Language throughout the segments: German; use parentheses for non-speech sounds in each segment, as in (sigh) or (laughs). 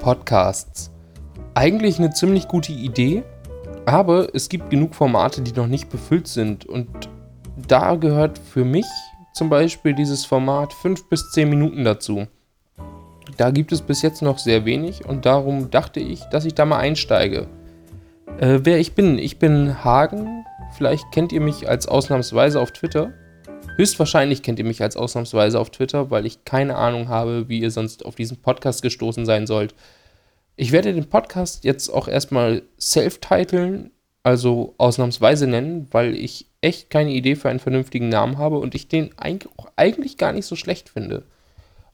Podcasts. Eigentlich eine ziemlich gute Idee, aber es gibt genug Formate, die noch nicht befüllt sind. Und da gehört für mich zum Beispiel dieses Format 5 bis 10 Minuten dazu. Da gibt es bis jetzt noch sehr wenig und darum dachte ich, dass ich da mal einsteige. Äh, wer ich bin, ich bin Hagen. Vielleicht kennt ihr mich als ausnahmsweise auf Twitter. Höchstwahrscheinlich kennt ihr mich als ausnahmsweise auf Twitter, weil ich keine Ahnung habe, wie ihr sonst auf diesen Podcast gestoßen sein sollt. Ich werde den Podcast jetzt auch erstmal self-titeln, also ausnahmsweise nennen, weil ich echt keine Idee für einen vernünftigen Namen habe und ich den eigentlich gar nicht so schlecht finde.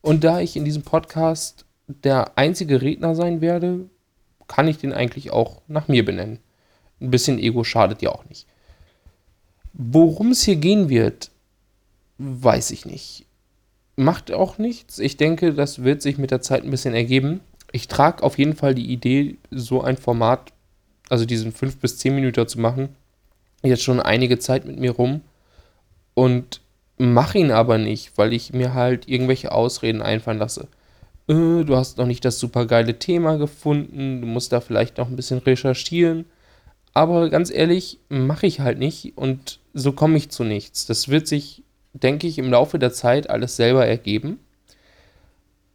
Und da ich in diesem Podcast der einzige Redner sein werde, kann ich den eigentlich auch nach mir benennen. Ein bisschen Ego schadet ja auch nicht. Worum es hier gehen wird, Weiß ich nicht. Macht auch nichts. Ich denke, das wird sich mit der Zeit ein bisschen ergeben. Ich trage auf jeden Fall die Idee, so ein Format, also diesen 5 bis 10 Minuten zu machen, jetzt schon einige Zeit mit mir rum und mache ihn aber nicht, weil ich mir halt irgendwelche Ausreden einfallen lasse. Äh, du hast noch nicht das super geile Thema gefunden, du musst da vielleicht noch ein bisschen recherchieren. Aber ganz ehrlich, mache ich halt nicht und so komme ich zu nichts. Das wird sich denke ich, im Laufe der Zeit alles selber ergeben.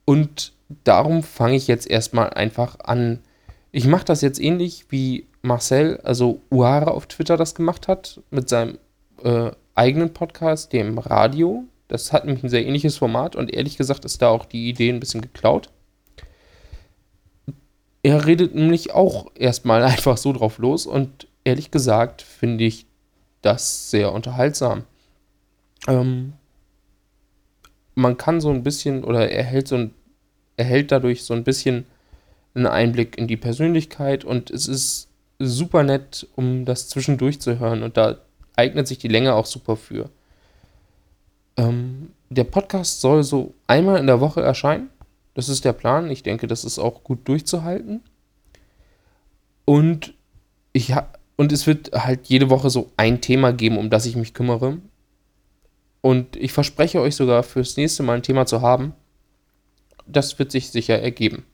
Und darum fange ich jetzt erstmal einfach an. Ich mache das jetzt ähnlich wie Marcel, also Uara auf Twitter das gemacht hat, mit seinem äh, eigenen Podcast, dem Radio. Das hat nämlich ein sehr ähnliches Format und ehrlich gesagt ist da auch die Idee ein bisschen geklaut. Er redet nämlich auch erstmal (laughs) einfach so drauf los und ehrlich gesagt finde ich das sehr unterhaltsam. Ähm, man kann so ein bisschen oder erhält so ein, erhält dadurch so ein bisschen einen Einblick in die Persönlichkeit und es ist super nett, um das zwischendurch zu hören und da eignet sich die Länge auch super für. Ähm, der Podcast soll so einmal in der Woche erscheinen. Das ist der Plan. Ich denke, das ist auch gut durchzuhalten. Und ich und es wird halt jede Woche so ein Thema geben, um das ich mich kümmere. Und ich verspreche euch sogar fürs nächste Mal ein Thema zu haben. Das wird sich sicher ergeben.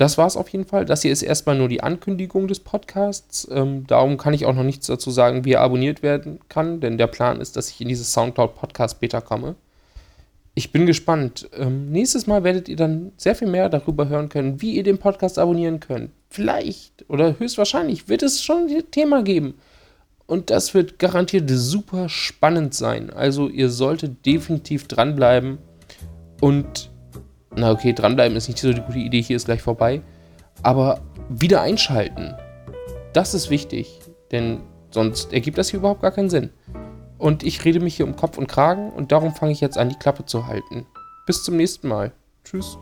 Das war es auf jeden Fall. Das hier ist erstmal nur die Ankündigung des Podcasts. Ähm, darum kann ich auch noch nichts dazu sagen, wie er abonniert werden kann, denn der Plan ist, dass ich in dieses Soundcloud Podcast Beta komme. Ich bin gespannt. Ähm, nächstes Mal werdet ihr dann sehr viel mehr darüber hören können, wie ihr den Podcast abonnieren könnt. Vielleicht oder höchstwahrscheinlich wird es schon ein Thema geben. Und das wird garantiert super spannend sein. Also ihr solltet definitiv dranbleiben. Und, na okay, dranbleiben ist nicht so die gute Idee, hier ist gleich vorbei. Aber wieder einschalten. Das ist wichtig. Denn sonst ergibt das hier überhaupt gar keinen Sinn. Und ich rede mich hier um Kopf und Kragen und darum fange ich jetzt an, die Klappe zu halten. Bis zum nächsten Mal. Tschüss.